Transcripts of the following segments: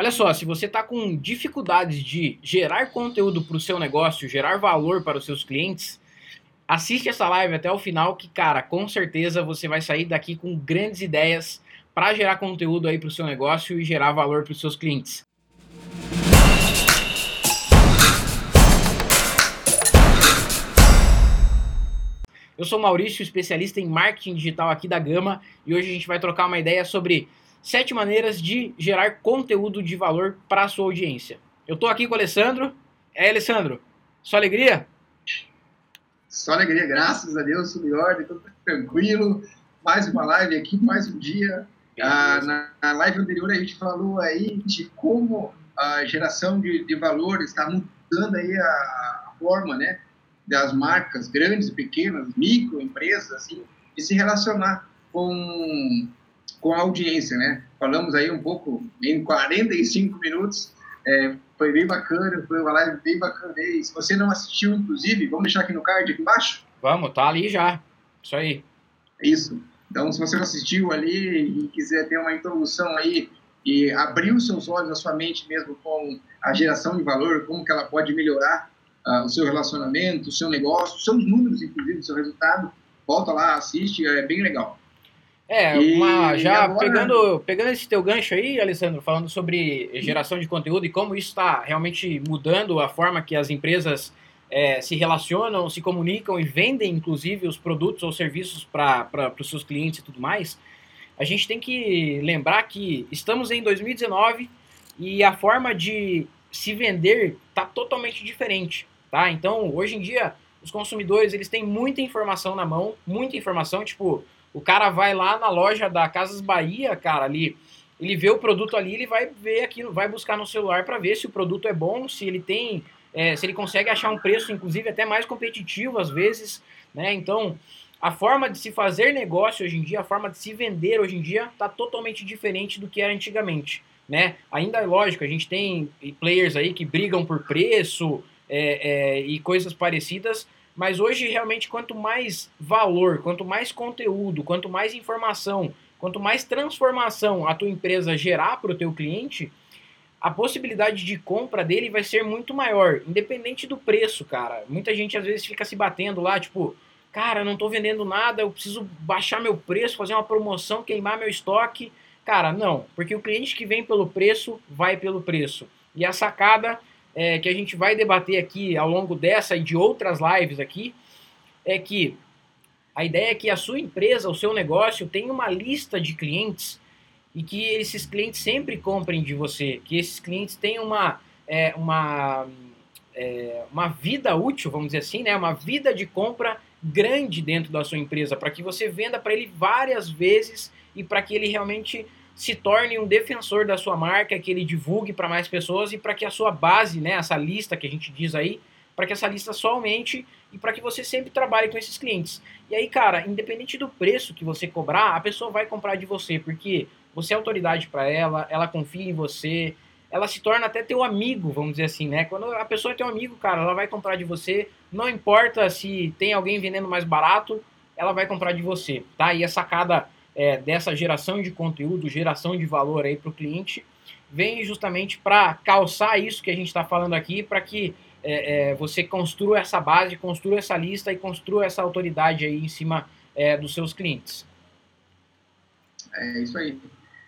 Olha só, se você está com dificuldades de gerar conteúdo para o seu negócio, gerar valor para os seus clientes, assiste essa live até o final que, cara, com certeza você vai sair daqui com grandes ideias para gerar conteúdo aí para o seu negócio e gerar valor para os seus clientes. Eu sou Maurício, especialista em marketing digital aqui da Gama, e hoje a gente vai trocar uma ideia sobre sete maneiras de gerar conteúdo de valor para a sua audiência. Eu estou aqui com o Alessandro. É, Alessandro, só alegria? Só alegria, graças a Deus, tudo em ordem, tudo tranquilo. Mais uma live aqui, mais um dia. Ah, na, na, live anterior a gente falou aí de como a geração de, de valor está mudando aí a, a forma, né, das marcas grandes e pequenas, microempresas, assim, de se relacionar com com a audiência, né? Falamos aí um pouco em 45 minutos, é, foi bem bacana, foi uma live bem bacana. E se você não assistiu, inclusive, vamos deixar aqui no card aqui embaixo? Vamos, tá ali já. Isso aí. Isso. Então, se você não assistiu ali e quiser ter uma introdução aí e abrir os seus olhos, a sua mente mesmo com a geração de valor, como que ela pode melhorar uh, o seu relacionamento, o seu negócio, os seus números, inclusive, o seu resultado, volta lá, assiste, é bem legal. É, uma, já agora... pegando, pegando esse teu gancho aí, Alessandro, falando sobre geração de conteúdo e como isso está realmente mudando a forma que as empresas é, se relacionam, se comunicam e vendem, inclusive, os produtos ou serviços para os seus clientes e tudo mais, a gente tem que lembrar que estamos em 2019 e a forma de se vender está totalmente diferente, tá? Então, hoje em dia, os consumidores eles têm muita informação na mão, muita informação, tipo o cara vai lá na loja da Casas Bahia, cara, ali, ele vê o produto ali, ele vai ver aquilo, vai buscar no celular para ver se o produto é bom, se ele tem, é, se ele consegue achar um preço, inclusive até mais competitivo às vezes, né? Então, a forma de se fazer negócio hoje em dia, a forma de se vender hoje em dia, está totalmente diferente do que era antigamente, né? Ainda é lógico, a gente tem players aí que brigam por preço é, é, e coisas parecidas, mas hoje, realmente, quanto mais valor, quanto mais conteúdo, quanto mais informação, quanto mais transformação a tua empresa gerar para o teu cliente, a possibilidade de compra dele vai ser muito maior, independente do preço, cara. Muita gente às vezes fica se batendo lá, tipo, cara, não estou vendendo nada, eu preciso baixar meu preço, fazer uma promoção, queimar meu estoque. Cara, não, porque o cliente que vem pelo preço, vai pelo preço. E a sacada é, que a gente vai debater aqui ao longo dessa e de outras lives aqui é que a ideia é que a sua empresa, o seu negócio, tenha uma lista de clientes e que esses clientes sempre comprem de você, que esses clientes tenham uma, é, uma, é, uma vida útil, vamos dizer assim, né? uma vida de compra grande dentro da sua empresa, para que você venda para ele várias vezes e para que ele realmente se torne um defensor da sua marca, que ele divulgue para mais pessoas e para que a sua base, né, essa lista que a gente diz aí, para que essa lista só aumente e para que você sempre trabalhe com esses clientes. E aí, cara, independente do preço que você cobrar, a pessoa vai comprar de você, porque você é autoridade para ela, ela confia em você, ela se torna até teu amigo, vamos dizer assim, né? Quando a pessoa é teu amigo, cara, ela vai comprar de você, não importa se tem alguém vendendo mais barato, ela vai comprar de você, tá? E a sacada é, dessa geração de conteúdo, geração de valor aí para o cliente, vem justamente para calçar isso que a gente está falando aqui, para que é, é, você construa essa base, construa essa lista e construa essa autoridade aí em cima é, dos seus clientes. É isso aí.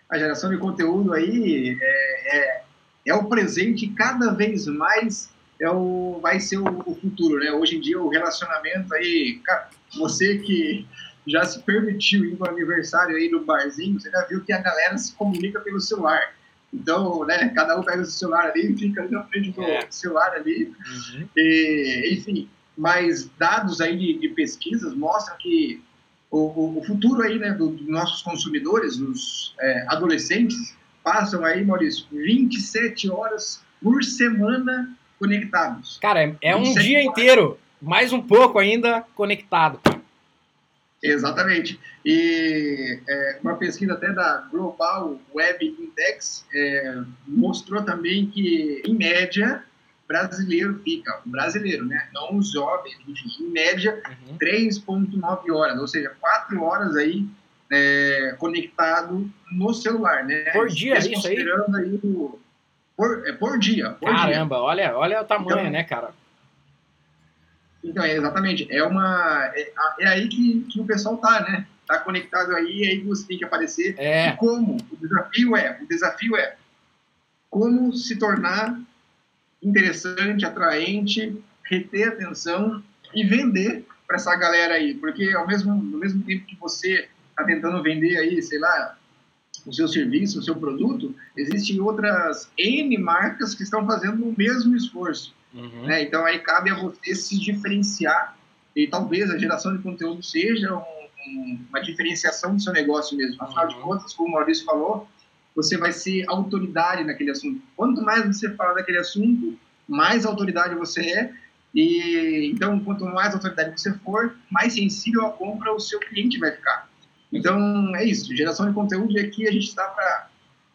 A geração de conteúdo aí é, é, é o presente cada vez mais é o, vai ser o, o, futuro, né? Hoje em dia o relacionamento aí, cara, você que já se permitiu ir no aniversário aí no barzinho, você já viu que a galera se comunica pelo celular. Então, né, cada um pega o seu celular ali e fica ali na frente do é. celular ali. Uhum. E, enfim, mas dados aí de, de pesquisas mostram que o, o, futuro aí, né, dos do nossos consumidores, os é, adolescentes, passam aí, Maurício, 27 horas por semana conectados. Cara, é, é um dia horas. inteiro, mais um pouco ainda conectado. Exatamente. E é, uma pesquisa até da Global Web Index é, mostrou também que, em média, brasileiro fica, brasileiro, né? Não os jovens, em média, uhum. 3,9 horas, ou seja, 4 horas aí é, conectado no celular, né? Por dia, isso aí? aí o, por, é, por dia. Por Caramba, dia. olha, olha o tamanho, então, né, cara? Então, é, exatamente. É, uma, é, é aí que, que o pessoal tá, né? Tá conectado aí, é aí que você tem que aparecer. É. E como? O desafio é, o desafio é como se tornar interessante, atraente, reter atenção e vender para essa galera aí. Porque ao mesmo, ao mesmo tempo que você está tentando vender aí, sei lá, o seu serviço, o seu produto, existem outras N marcas que estão fazendo o mesmo esforço. Uhum. Né? Então aí cabe a você se diferenciar e talvez a geração de conteúdo seja um, um, uma diferenciação do seu negócio mesmo. Afinal uhum. de contas, como o Maurício falou, você vai ser autoridade naquele assunto. Quanto mais você fala daquele assunto, mais autoridade você é. E então, quanto mais autoridade você for, mais sensível à compra o seu cliente vai ficar. Então, é isso. Geração de conteúdo e aqui a gente está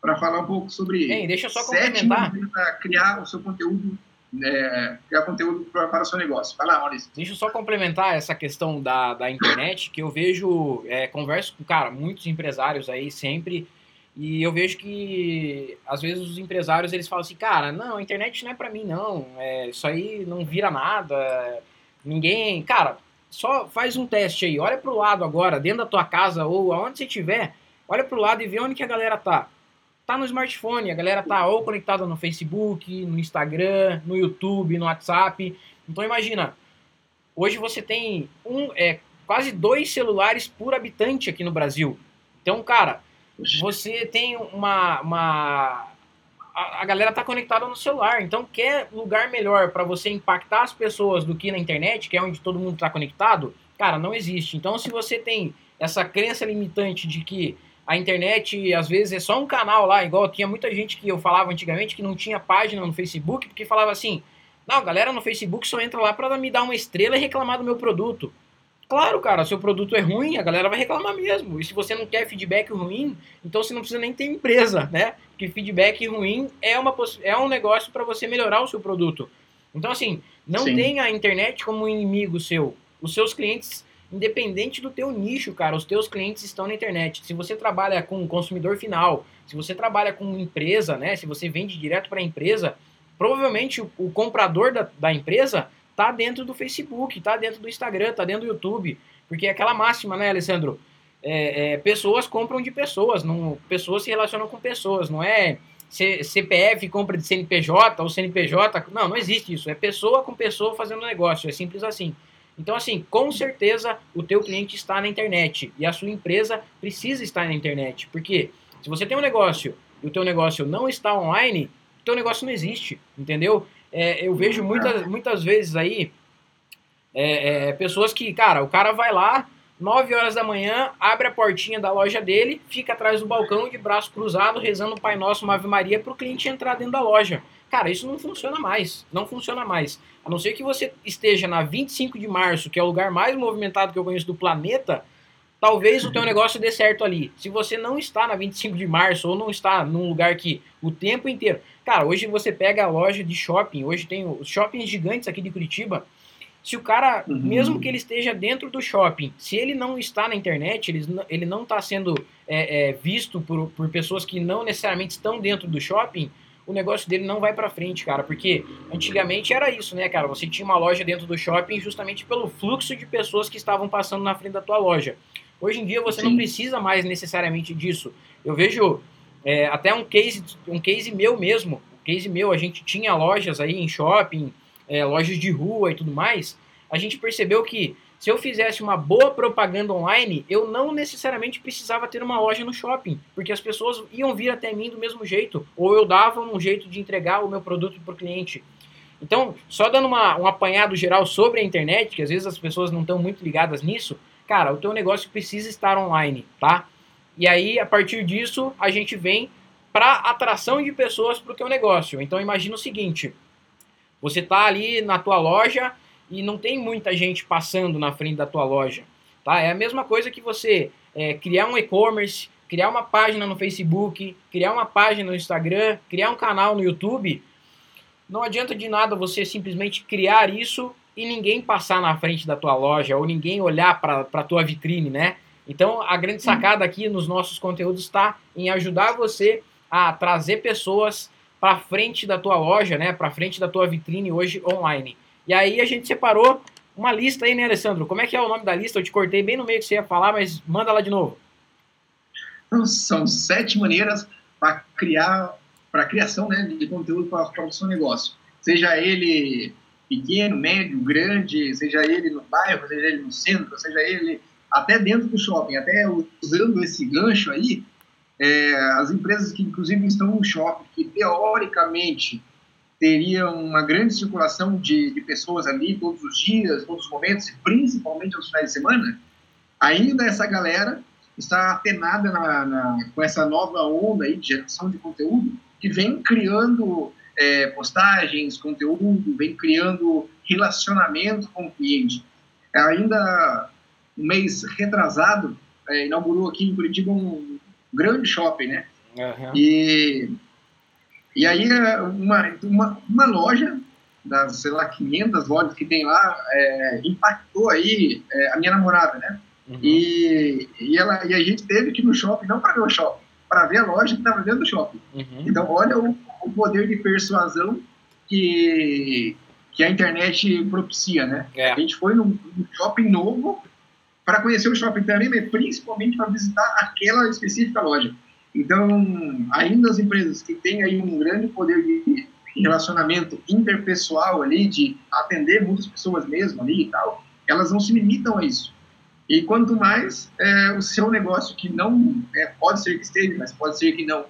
para falar um pouco sobre. Ei, deixa eu só complementar. Para criar o seu conteúdo é, criar conteúdo para, para o seu negócio. Vai lá, Maurício. Deixa eu só complementar essa questão da, da internet, que eu vejo, é, converso com, cara, muitos empresários aí sempre, e eu vejo que, às vezes, os empresários, eles falam assim, cara, não, a internet não é para mim, não, é, isso aí não vira nada, ninguém... Cara, só faz um teste aí, olha pro lado agora, dentro da tua casa ou aonde você estiver, olha pro lado e vê onde que a galera tá tá no smartphone, a galera tá ou conectada no Facebook, no Instagram, no YouTube, no WhatsApp. Então imagina, hoje você tem um, é, quase dois celulares por habitante aqui no Brasil. Então, cara, você tem uma. uma a, galera tá conectada no celular. Então, quer lugar melhor para você impactar as pessoas do que na internet, que é onde todo mundo tá conectado? Cara, não existe. Então, se você tem essa crença limitante de que a internet, às vezes, é só um canal lá, igual tinha muita gente que eu falava antigamente que não tinha página no Facebook, porque falava assim: não, galera no Facebook só entra lá para me dar uma estrela e reclamar do meu produto. Claro, cara, seu produto é ruim, a galera vai reclamar mesmo. E se você não quer feedback ruim, então você não precisa nem ter empresa, né? Porque feedback ruim é, uma, é um negócio para você melhorar o seu produto. Então, assim, não Sim. tenha a internet como um inimigo seu. Os seus clientes independente do teu nicho, cara, os teus clientes estão na internet. Se você trabalha com consumidor final, se você trabalha com empresa, né, se você vende direto para a empresa, provavelmente o, o comprador da, da, empresa tá dentro do Facebook, tá dentro do Instagram, tá dentro do YouTube, porque é aquela máxima, né, Alessandro? É, é, pessoas compram de pessoas, não, pessoas se relacionam com pessoas, não é C, CPF compra de CNPJ ou CNPJ, não, não existe isso, é pessoa com pessoa fazendo negócio, é simples assim. Então, assim, com certeza o teu cliente está na internet e a sua empresa precisa estar na internet. Porque se você tem um negócio e o teu negócio não está online, o teu negócio não existe, entendeu? É, eu vejo muitas, muitas vezes aí é, é, pessoas que, cara, o cara vai lá, 9 horas da manhã, abre a portinha da loja dele, fica atrás do balcão de braço cruzado, rezando o Pai Nosso, uma Ave Maria, para o cliente entrar dentro da loja. Cara, isso não funciona mais. Não funciona mais. A não ser que você esteja na 25 de março, que é o lugar mais movimentado que eu conheço do planeta, talvez o teu negócio dê certo ali. Se você não está na 25 de março ou não está num lugar que o tempo inteiro. Cara, hoje você pega a loja de shopping, hoje tem os shoppings gigantes aqui de Curitiba. Se o cara, uhum. mesmo que ele esteja dentro do shopping, se ele não está na internet, ele, ele não está sendo é, é, visto por, por pessoas que não necessariamente estão dentro do shopping, o negócio dele não vai para frente, cara, porque antigamente era isso, né, cara? Você tinha uma loja dentro do shopping justamente pelo fluxo de pessoas que estavam passando na frente da tua loja. Hoje em dia você Sim. não precisa mais necessariamente disso. Eu vejo é, até um case, um case meu mesmo, um case meu, a gente tinha lojas aí em shopping, é, lojas de rua e tudo mais. A gente percebeu que se eu fizesse uma boa propaganda online, eu não necessariamente precisava ter uma loja no shopping, porque as pessoas iam vir até mim do mesmo jeito, ou eu dava um jeito de entregar o meu produto para o cliente. Então, só dando uma, um apanhado geral sobre a internet, que às vezes as pessoas não estão muito ligadas nisso, cara, o teu negócio precisa estar online, tá? E aí, a partir disso, a gente vem para atração de pessoas para o teu negócio. Então, imagina o seguinte, você está ali na tua loja e não tem muita gente passando na frente da tua loja. Tá? É a mesma coisa que você é, criar um e-commerce, criar uma página no Facebook, criar uma página no Instagram, criar um canal no YouTube. Não adianta de nada você simplesmente criar isso e ninguém passar na frente da tua loja ou ninguém olhar para a tua vitrine, né? Então a grande sacada aqui nos nossos conteúdos está em ajudar você a trazer pessoas para frente da tua loja, né, para frente da tua vitrine hoje online. E aí a gente separou uma lista aí, né, Alessandro? Como é que é o nome da lista? Eu te cortei bem no meio que você ia falar, mas manda lá de novo. São sete maneiras para criar, para criação né, de conteúdo para o seu negócio. Seja ele pequeno, médio, grande, seja ele no bairro, seja ele no centro, seja ele até dentro do shopping, até usando esse gancho aí, é, as empresas que inclusive estão no shopping, que teoricamente teriam uma grande circulação de, de pessoas ali todos os dias, todos os momentos, e principalmente aos finais de semana, ainda essa galera está atenada na, na, com essa nova onda aí de geração de conteúdo que vem criando é, postagens, conteúdo, vem criando relacionamento com o cliente. Ainda um mês retrasado, é, inaugurou aqui em Curitiba um grande shopping, né? Uhum. E, e aí é, uma, uma, uma loja das, sei lá, 500 lojas que tem lá, é, impactou aí é, a minha namorada, né? Uhum. E, e, ela, e a gente teve que ir no shopping, não para ver o shopping, para ver a loja que estava dentro do shopping. Uhum. Então, olha o, o, poder de persuasão que, que a internet propicia, né? É. A gente foi num, num shopping novo para conhecer o shopping também, mas principalmente para visitar aquela específica loja. Então, ainda as empresas que têm aí um grande poder de relacionamento interpessoal ali, de atender muitas pessoas mesmo ali e tal, elas não se limitam a isso. E quanto mais é, o seu negócio que não, é, pode ser que esteja, mas pode ser que não,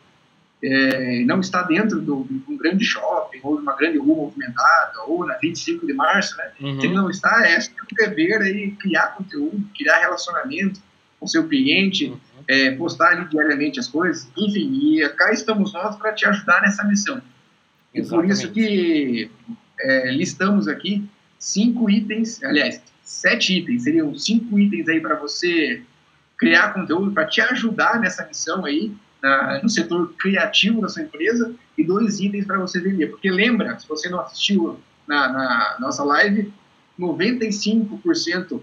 é, não está dentro do, de um grande shopping, ou de uma grande rua movimentada, ou na 25 de março, né? Uhum. Se ele não está, é seu dever aí criar conteúdo, criar relacionamento com seu cliente, uhum. É, postar ali diariamente as coisas, enfim, e cá estamos nós para te ajudar nessa missão. E por isso que é, listamos aqui cinco itens, aliás, sete itens, seriam cinco itens aí para você criar conteúdo, para te ajudar nessa missão aí, na, no setor criativo da sua empresa, e dois itens para você vender. Porque lembra, se você não assistiu na, na nossa live, 95%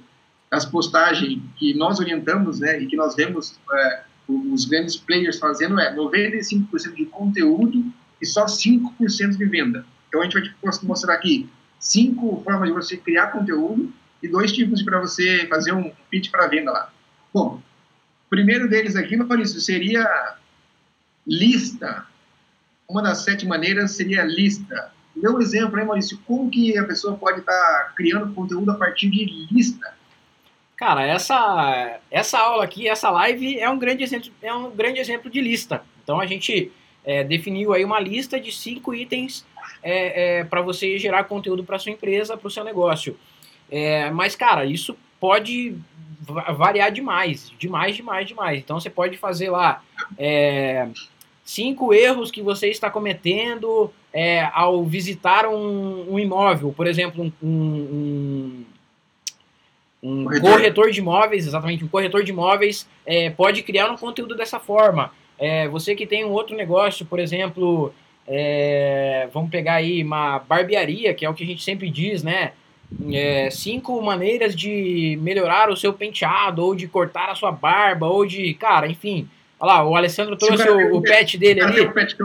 das postagens que nós orientamos né, e que nós vemos é, os grandes players fazendo é 95% de conteúdo e só 5% de venda. Então a gente vai te mostrar aqui cinco formas de você criar conteúdo e dois tipos para você fazer um pitch para venda lá. Bom, primeiro deles aqui, Maurício, seria lista. Uma das sete maneiras seria lista. Dê um exemplo, hein, Maurício? Como que a pessoa pode estar tá criando conteúdo a partir de lista? Cara, essa, essa aula aqui, essa live é um grande exemplo, é um grande exemplo de lista. Então a gente é, definiu aí uma lista de cinco itens é, é, para você gerar conteúdo para sua empresa, para o seu negócio. É, mas, cara, isso pode variar demais, demais, demais, demais. Então você pode fazer lá é, cinco erros que você está cometendo é, ao visitar um, um, imóvel, por exemplo, um, um, um corretor. corretor. de imóveis, exatamente, um corretor de imóveis é, pode criar um conteúdo dessa forma. É, você que tem um outro negócio, por exemplo, é, vamos pegar aí uma barbearia, que é o que a gente sempre diz, né? é, cinco maneiras de melhorar o seu penteado, ou de cortar a sua barba, ou de. Cara, enfim. Olha lá, o Alessandro trouxe o, o, pet dele ali. O pet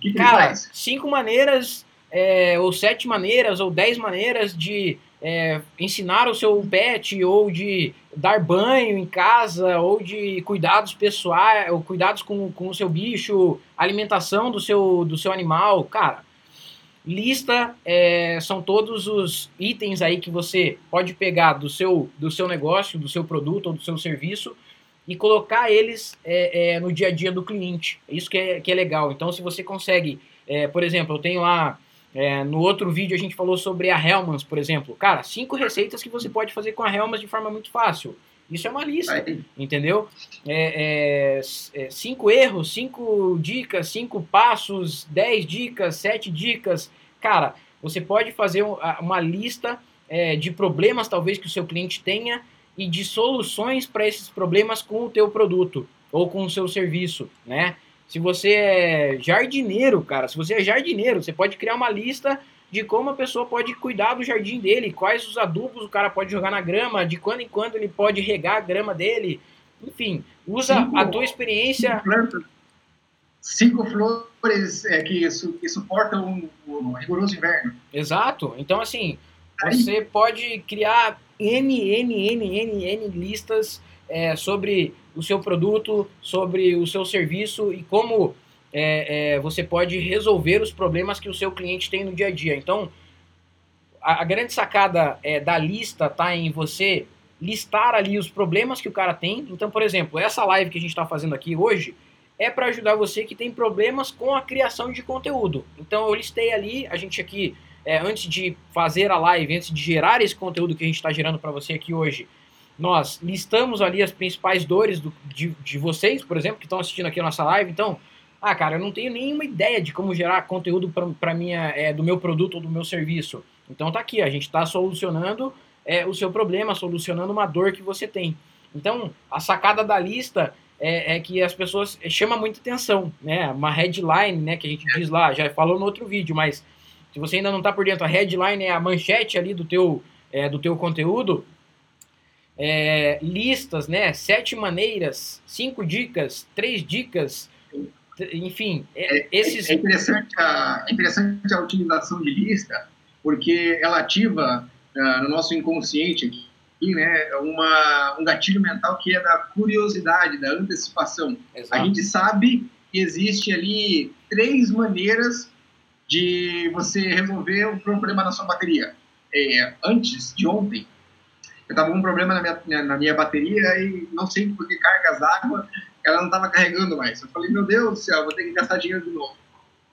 que cara, cinco maneiras, é, ou sete maneiras, ou dez maneiras de é, ensinar o seu pet, ou de dar banho em casa, ou de cuidados pessoais, ou cuidados com, com o seu bicho, alimentação do seu, do seu animal. Cara, Lista é, são todos os itens aí que você pode pegar do seu, do seu negócio, do seu produto ou do seu serviço e colocar eles é, é, no dia a dia do cliente. Isso que é, que é legal. Então, se você consegue, é, por exemplo, eu tenho lá é, no outro vídeo a gente falou sobre a Hellmann's, por exemplo. Cara, cinco receitas que você pode fazer com a Hellmann's de forma muito fácil. Isso é uma lista, entendeu? É, é, é, cinco erros, cinco dicas, cinco passos, dez dicas, sete dicas. Cara, você pode fazer uma lista é, de problemas talvez que o seu cliente tenha e de soluções para esses problemas com o teu produto ou com o seu serviço, né? Se você é jardineiro, cara, se você é jardineiro, você pode criar uma lista de como a pessoa pode cuidar do jardim dele, quais os adubos o cara pode jogar na grama, de quando em quando ele pode regar a grama dele. Enfim, usa cinco, a tua experiência. Cinco, plantas, cinco flores é, que, que suportam o rigoroso inverno. Exato. Então, assim, você pode criar N, N, N, N, N listas é, sobre o seu produto, sobre o seu serviço e como é, é, você pode resolver os problemas que o seu cliente tem no dia a dia. Então, a, a grande sacada é, da lista está em você listar ali os problemas que o cara tem. Então, por exemplo, essa live que a gente está fazendo aqui hoje é para ajudar você que tem problemas com a criação de conteúdo. Então, eu listei ali, a gente aqui, é, antes de fazer a live, antes de gerar esse conteúdo que a gente está gerando para você aqui hoje, nós listamos ali as principais dores do, de, de vocês, por exemplo, que estão assistindo aqui a nossa live. Então, ah, cara, eu não tenho nenhuma ideia de como gerar conteúdo para minha é, do meu produto ou do meu serviço. Então tá aqui, a gente está solucionando é, o seu problema, solucionando uma dor que você tem. Então, a sacada da lista é, é, que as pessoas é, chama muita atenção, né? Uma headline, né, que a gente diz lá, já falou no outro vídeo, mas se você ainda não está por dentro, a headline é a manchete ali do teu, é, do teu conteúdo. É, listas, né? Sete maneiras, cinco dicas, três dicas, enfim, é, é, esses... É interessante, a, é interessante a utilização de lista, porque ela ativa uh, no nosso inconsciente aqui, né, uma, um gatilho mental que é da curiosidade, da antecipação. Exato. A gente sabe que existe ali três maneiras de você resolver um problema na sua bateria. É, antes de ontem, eu estava com um problema na minha, na minha bateria e não sei por que cargas d'água ela não estava carregando mais. Eu falei, meu Deus do céu, vou ter que gastar dinheiro de novo.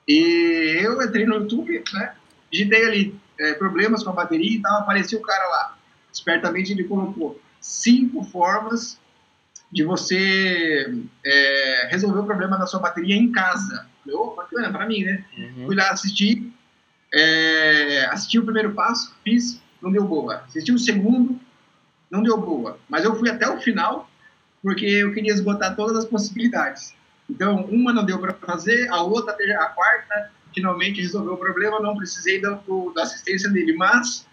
E eu entrei no YouTube, né? Digitei ali é, problemas com a bateria e tal, apareceu o cara lá. Espertamente ele colocou cinco formas de você é, resolver o problema da sua bateria em casa. Falei, oh, bacana, para mim, né? Uhum. Fui lá assistir, é, assisti o primeiro passo, fiz, não deu boa. Assisti o segundo, não deu boa. Mas eu fui até o final porque eu queria esgotar todas as possibilidades. Então, uma não deu para fazer, a outra, a quarta, finalmente resolveu o problema, não precisei da, da assistência dele, mas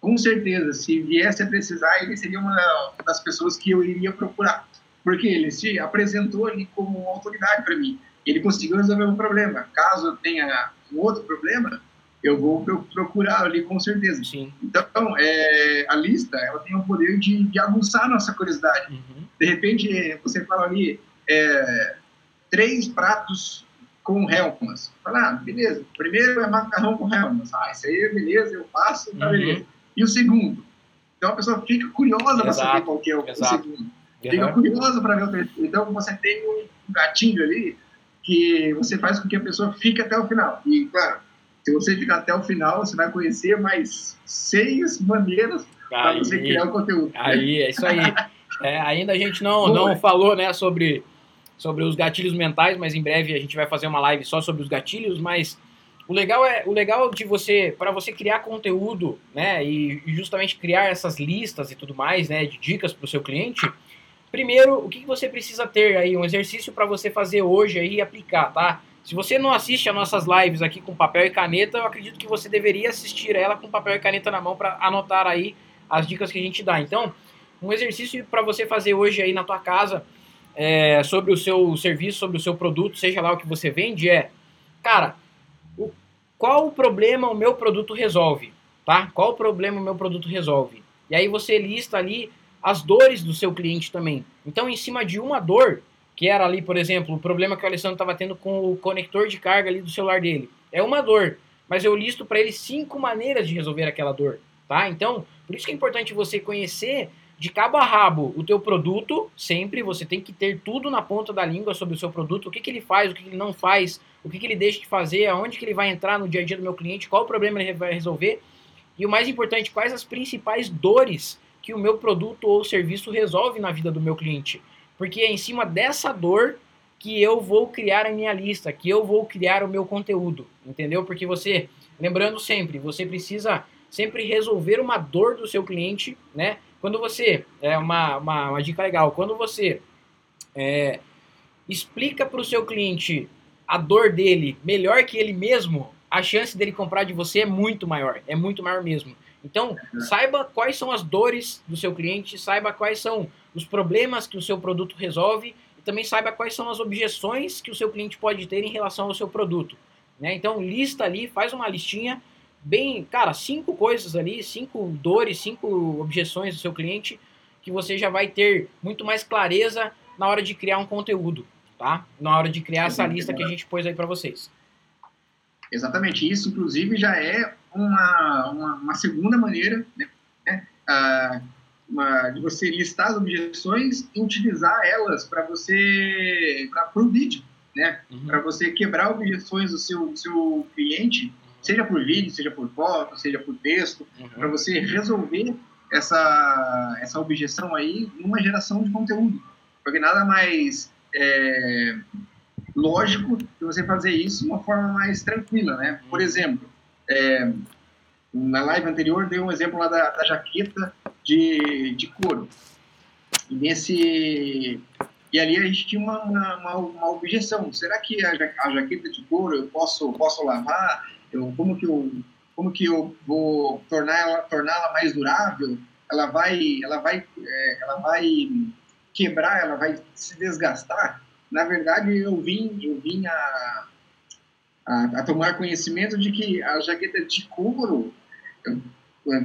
com certeza, se viesse a precisar, ele seria uma das pessoas que eu iria procurar, porque ele se apresentou ali como autoridade para mim. Ele conseguiu resolver um problema. Caso tenha um outro problema, eu vou procurar ali com certeza. Sim. Então, é, a lista, ela tem o poder de, de aguçar a nossa curiosidade. Uhum. De repente, você fala ali, é, três pratos com helmas. Fala, ah, beleza, primeiro é macarrão com helmas. Ah, isso aí, beleza, eu faço, tá uhum. beleza. E o segundo? Então a pessoa fica curiosa para saber qual que é o, o segundo. Uhum. Fica curiosa para ver o terceiro. Então você tem um gatilho ali que você faz com que a pessoa fique até o final. E, claro, se você ficar até o final, você vai conhecer mais seis maneiras para você criar o conteúdo. Aí, é isso aí. É, ainda a gente não, não falou né, sobre, sobre os gatilhos mentais, mas em breve a gente vai fazer uma live só sobre os gatilhos, mas o legal é o legal de você para você criar conteúdo, né, e justamente criar essas listas e tudo mais, né, de dicas para o seu cliente. Primeiro, o que você precisa ter aí um exercício para você fazer hoje aí e aplicar, tá? Se você não assiste as nossas lives aqui com papel e caneta, eu acredito que você deveria assistir ela com papel e caneta na mão para anotar aí as dicas que a gente dá. Então, um exercício para você fazer hoje aí na tua casa é, sobre o seu serviço, sobre o seu produto, seja lá o que você vende, é, cara, o, qual o problema o meu produto resolve, tá? Qual o problema o meu produto resolve? E aí você lista ali as dores do seu cliente também. Então, em cima de uma dor, que era ali, por exemplo, o problema que o Alessandro estava tendo com o conector de carga ali do celular dele. É uma dor, mas eu listo para ele cinco maneiras de resolver aquela dor, tá? Então, por isso que é importante você conhecer de cabo a rabo o teu produto, sempre você tem que ter tudo na ponta da língua sobre o seu produto, o que, que ele faz, o que, que ele não faz, o que, que ele deixa de fazer, aonde que ele vai entrar no dia a dia do meu cliente, qual o problema ele vai resolver e o mais importante, quais as principais dores que o meu produto ou serviço resolve na vida do meu cliente. Porque é em cima dessa dor que eu vou criar a minha lista, que eu vou criar o meu conteúdo, entendeu? Porque você, lembrando sempre, você precisa sempre resolver uma dor do seu cliente, né? Quando você, é uma, uma, uma dica legal, quando você é, explica para o seu cliente a dor dele melhor que ele mesmo, a chance dele comprar de você é muito maior, é muito maior mesmo. Então, saiba quais são as dores do seu cliente, saiba quais são os problemas que o seu produto resolve. também saiba quais são as objeções que o seu cliente pode ter em relação ao seu produto. Né? Então, lista ali, faz uma listinha bem, cara, cinco coisas ali, cinco dores, cinco objeções do seu cliente que você já vai ter muito mais clareza na hora de criar um conteúdo, tá? Na hora de criar essa lista que a gente pôs aí para vocês. Exatamente, isso inclusive já é uma, uma, uma segunda maneira né, ah, uma, de você listar as objeções e utilizar elas para você, para o vídeo, né? Uhum. Para você quebrar objeções do seu, do seu cliente, seja por vídeo, seja por foto, seja por texto, uhum. para você resolver essa, essa objeção aí numa geração de conteúdo. Porque nada mais é, lógico que você fazer isso de uma forma mais tranquila, né? Por uhum. exemplo, é, na live anterior dei um exemplo lá da, da jaqueta de, de couro. E nesse e ali a gente tinha uma, uma, uma objeção. Será que a, a, jaqueta de couro eu posso posso lavar? Eu, como que eu como que eu vou torná-la mais durável? Ela vai ela vai é, ela vai quebrar? Ela vai se desgastar? Na verdade eu vim eu vim a, a, a tomar conhecimento de que a jaqueta de couro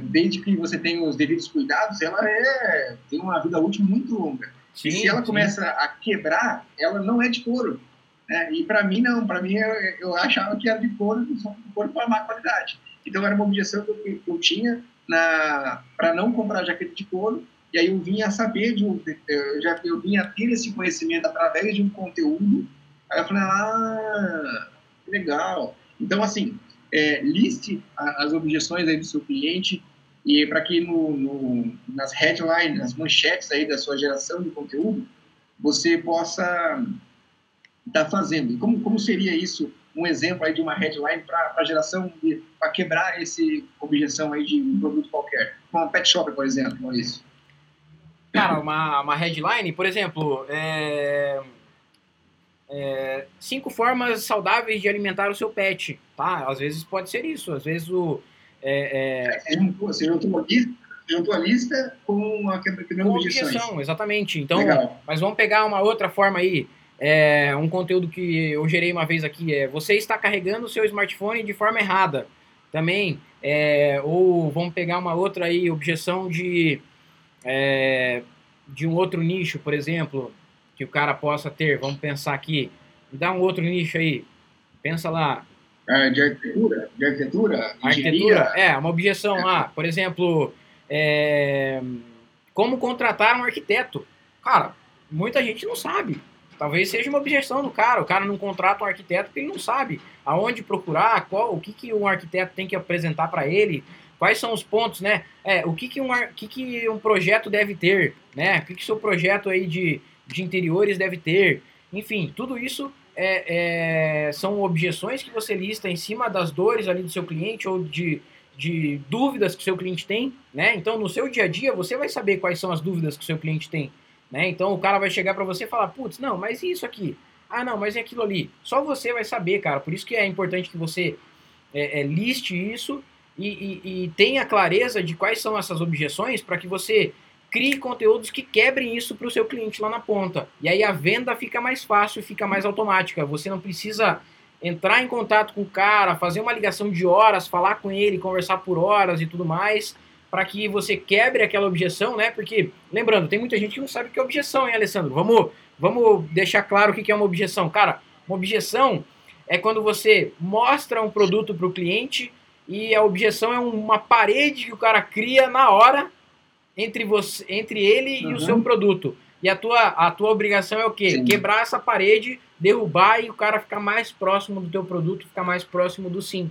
desde que você tenha os devidos cuidados, ela é, tem uma vida útil muito longa. Sim, e se ela sim. começa a quebrar, ela não é de couro. Né? E para mim, não. Para mim, eu, eu, achava que era de couro, de couro para má qualidade. Então, era uma objeção que eu, que eu tinha para não comprar jaqueta de couro. E aí eu vinha a saber, de, eu, já, eu vinha a ter esse conhecimento através de um conteúdo. Aí eu falei, ah, legal. Então, assim, é, liste as objeções aí do seu cliente e para que no, no, nas headlines, nas manchetes aí da sua geração de conteúdo, você possa estar tá fazendo. E como, como seria isso, um exemplo aí de uma headline para a geração, para quebrar esse objeção aí de um produto qualquer? Como pet shop, por exemplo, é isso. Cara, uma, uma headline, por exemplo, é é, cinco formas saudáveis de alimentar o seu pet, tá? Às vezes pode ser isso, às vezes o... É, é... Você juntou a lista, juntou a lista com a quebrando com objeção, exatamente. Então, Legal. mas vamos pegar uma outra forma aí, é, um conteúdo que eu gerei uma vez aqui, é você está carregando o seu smartphone de forma errada, também, é, ou vamos pegar uma outra aí, objeção de, é, de um outro nicho, por exemplo, que o cara possa ter. Vamos pensar aqui. Dá um outro nicho aí. Pensa lá. É, de arquitetura? De arquitetura? Arquitetura? É, uma objeção é. lá. Por exemplo, é, como contratar um arquiteto? Cara, muita gente não sabe. Talvez seja uma objeção do cara. O cara não contrata um arquiteto porque ele não sabe aonde procurar, qual, o que, que um arquiteto tem que apresentar para ele, quais são os pontos, né? É, o que, que, um, que, que um projeto deve ter, né? O que, que seu projeto aí de, de interiores deve ter. Enfim, tudo isso é, é, são objeções que você lista em cima das dores ali do seu cliente ou de, de dúvidas que o seu cliente tem, né? Então, no seu dia a dia, você vai saber quais são as dúvidas que o seu cliente tem, né? Então, o cara vai chegar para você e falar, putz, não, mas isso aqui? Ah, não, mas é aquilo ali. Só você vai saber, cara. Por isso que é importante que você é, é, liste isso e, e, e tenha clareza de quais são essas objeções para que você crie conteúdos que quebrem isso para o seu cliente lá na ponta. E aí a venda fica mais fácil, fica mais automática. Você não precisa entrar em contato com o cara, fazer uma ligação de horas, falar com ele, conversar por horas e tudo mais, para que você quebre aquela objeção, né? Porque, lembrando, tem muita gente que não sabe o que é objeção, hein, Alessandro? Vamos, vamos deixar claro o que é uma objeção. Cara, uma objeção é quando você mostra um produto para o cliente e a objeção é uma parede que o cara cria na hora entre você, entre ele uhum. e o seu produto. E a tua, a tua obrigação é o quê? Sim. Quebrar essa parede, derrubar e o cara ficar mais próximo do teu produto, ficar mais próximo do sim.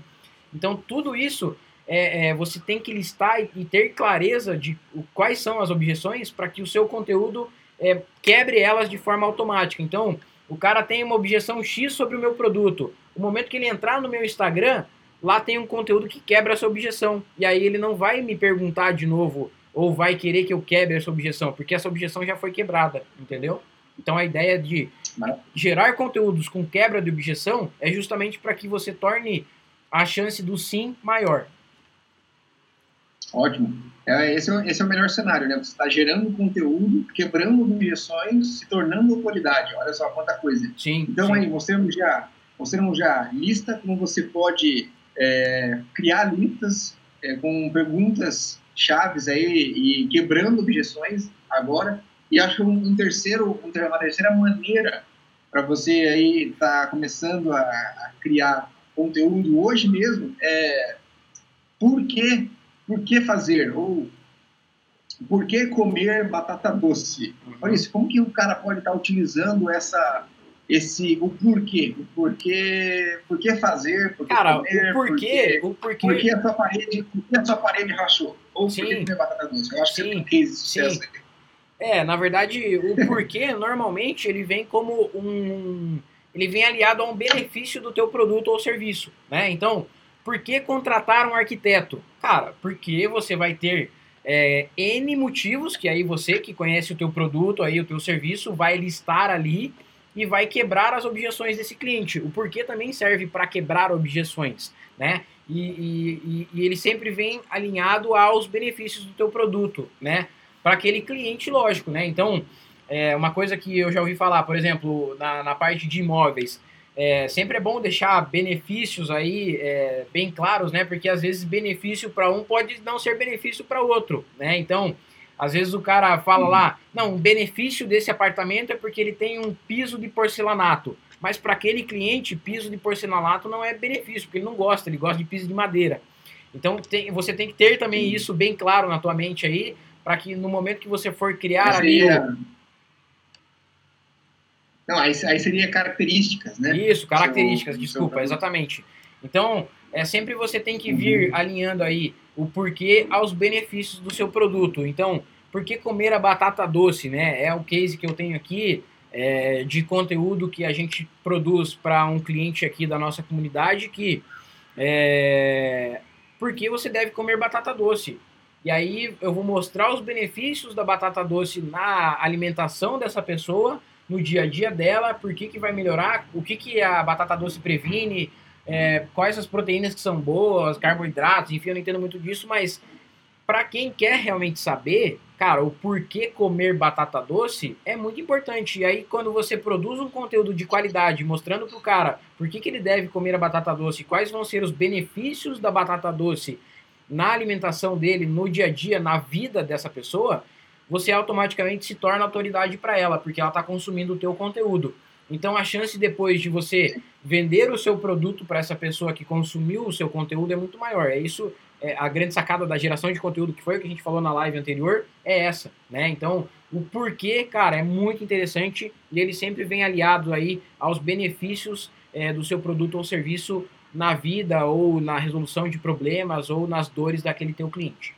Então tudo isso é, é você tem que listar e, e, ter clareza de quais são as objeções para que o seu conteúdo é, quebre elas de forma automática. Então o cara tem uma objeção X sobre o meu produto. O momento que ele entrar no meu Instagram, lá tem um conteúdo que quebra essa objeção. E aí ele não vai me perguntar de novo ou vai querer que eu quebre essa objeção, porque essa objeção já foi quebrada, entendeu? Então a ideia de gerar conteúdos com quebra de objeção é justamente para que você torne a chance do sim maior. Ótimo. É, esse, é, esse é o melhor cenário, né? Você está gerando conteúdo, quebrando objeções, se tornando autoridade. Olha só quanta coisa. Sim. Então sim. aí, mostramos já, mostramos já lista como você pode é, criar listas é, com perguntas chaves aí e quebrando objeções agora. E acho um, um terceiro, uma terceira maneira para você aí estar tá começando a, a, criar conteúdo hoje mesmo é por que, por que fazer? Ou por que comer batata doce? Olha isso, como que o cara pode estar tá utilizando essa esse o porquê, o porquê, por que fazer, por que Cara, comer, o porquê, o porquê, por que a sua parede, por que a sua parede rachou, ou sim, por que comer batata doce. Eu acho sim, que é um case de sucesso. É, na verdade, o porquê normalmente ele vem como um ele vem aliado a um benefício do teu produto ou serviço, né? Então, por que contratar um arquiteto? Cara, porque você vai ter é, N motivos que aí você que conhece o teu produto, aí o teu serviço, vai listar ali e vai quebrar as objeções desse cliente. O porquê também serve para quebrar objeções, né? E, e, e, ele sempre vem alinhado aos benefícios do teu produto, né? Para aquele cliente, lógico, né? Então, é uma coisa que eu já ouvi falar, por exemplo, na, na parte de imóveis, é, sempre é bom deixar benefícios aí é, bem claros, né? Porque às vezes benefício para um pode não ser benefício para outro, né? Então, às vezes o cara fala lá, não, o benefício desse apartamento é porque ele tem um piso de porcelanato. Mas para aquele cliente, piso de porcelanato não é benefício, porque ele não gosta, ele gosta de piso de madeira. Então tem, você tem que ter também isso bem claro na tua mente aí, para que no momento que você for criar ali. É... Não, aí, aí seria características, né? Isso, características, seu, desculpa, seu exatamente. Então, é sempre você tem que vir uhum. alinhando aí o porquê aos benefícios do seu produto. Então, por que comer a batata doce, né? É o case que eu tenho aqui é, de conteúdo que a gente produz para um cliente aqui da nossa comunidade que é, por que você deve comer batata doce. E aí eu vou mostrar os benefícios da batata doce na alimentação dessa pessoa, no dia a dia dela, por que, que vai melhorar, o que, que a batata doce previne, é, quais as proteínas que são boas, carboidratos, enfim, eu não entendo muito disso, mas para quem quer realmente saber, cara, o porquê comer batata doce é muito importante. E aí, quando você produz um conteúdo de qualidade, mostrando pro cara por que, que ele deve comer a batata doce, quais vão ser os benefícios da batata doce na alimentação dele, no dia a dia, na vida dessa pessoa, você automaticamente se torna autoridade para ela, porque ela está consumindo o teu conteúdo. Então a chance depois de você vender o seu produto para essa pessoa que consumiu o seu conteúdo é muito maior. É isso, é, a grande sacada da geração de conteúdo, que foi o que a gente falou na live anterior, é essa, né? Então, o porquê, cara, é muito interessante e ele sempre vem aliado aí aos benefícios é, do seu produto ou serviço na vida ou na resolução de problemas ou nas dores daquele teu cliente.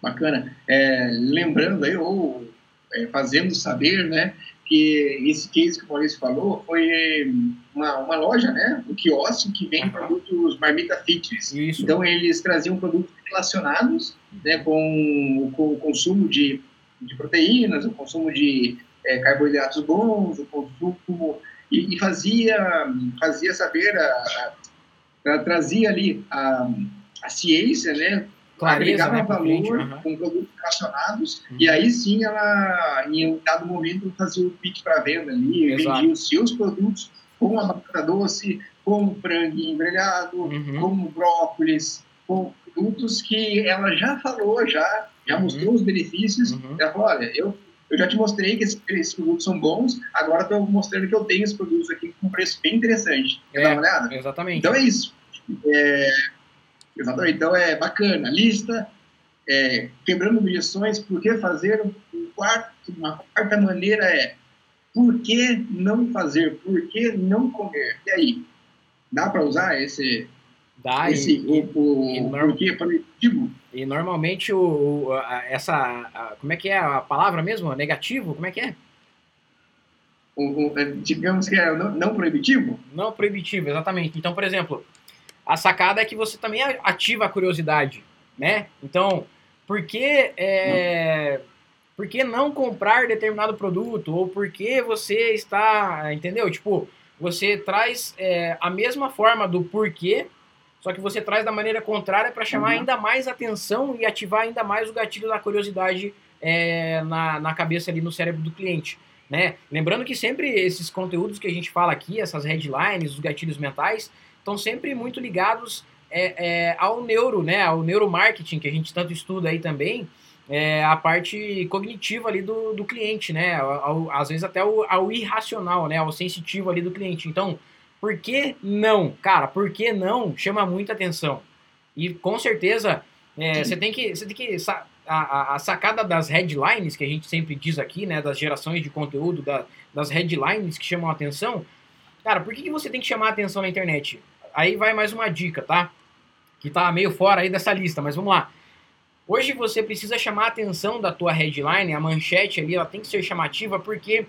Bacana. É, lembrando aí, ou é, fazendo saber, né, que esse case que o Maurício falou foi uma, uma loja, né, um quiosque que vende produtos marmita fitness. Isso. Então eles traziam produtos relacionados, né, com, com o consumo de, de proteínas, o consumo de é, carboidratos bons, o consumo e, e fazia fazia saber a, a, a, trazia ali a, a ciência, né, clareza, né, valor uhum. com produtos relacionados, uhum. e aí sim ela, em um dado momento, fazia o pitch para venda ali, Exato. vendia os seus produtos com a batata doce, com frango embrelhado, uhum. com brócolis, com produtos que ela já falou, já, já uhum. mostrou os benefícios. Uhum. Ela falou, olha, eu, eu já te mostrei que esses, esses produtos são bons, agora estou mostrando que eu tenho esses produtos aqui com um preço bem interessante. Quer é, dar uma olhada? Exatamente. Então é isso. É, Exatamente. Então é bacana. Lista, é, quebrando objeções, por que fazer? Um quarto, uma quarta maneira é por que não fazer? Por que não comer? E aí? Dá para usar esse. Dá, esse, e, o, o, e, porquê proibitivo? E normalmente o, o a, essa. A, como é que é a palavra mesmo? Negativo? Como é que é? O, o, é, digamos que é não, não proibitivo? Não proibitivo, exatamente. Então, por exemplo, a sacada é que você também ativa a curiosidade, né? Então, por que, é, por que não comprar determinado produto? Ou por que você está, entendeu? Tipo, você traz é, a mesma forma do porquê, só que você traz da maneira contrária para chamar uhum. ainda mais atenção e ativar ainda mais o gatilho da curiosidade é, na, na cabeça ali, no cérebro do cliente. Né? Lembrando que sempre esses conteúdos que a gente fala aqui, essas headlines, os gatilhos mentais, estão sempre muito ligados é, é, ao neuro, né? ao neuromarketing, que a gente tanto estuda aí também, é, a parte cognitiva ali do, do cliente, né? Ao, às vezes até ao, ao, irracional, né? Ao sensitivo ali do cliente. Então, por que não? Cara, por que não chama muita atenção. E com certeza é, você tem que. Você tem que a, a, sacada das headlines, que a gente sempre diz aqui, né? Das gerações de conteúdo, da, das headlines que chamam a atenção. Cara, por que, que você tem que chamar a atenção na internet? Aí vai mais uma dica, tá? Que tá meio fora aí dessa lista, mas vamos lá. Hoje você precisa chamar a atenção da tua headline, a manchete ali, ela tem que ser chamativa porque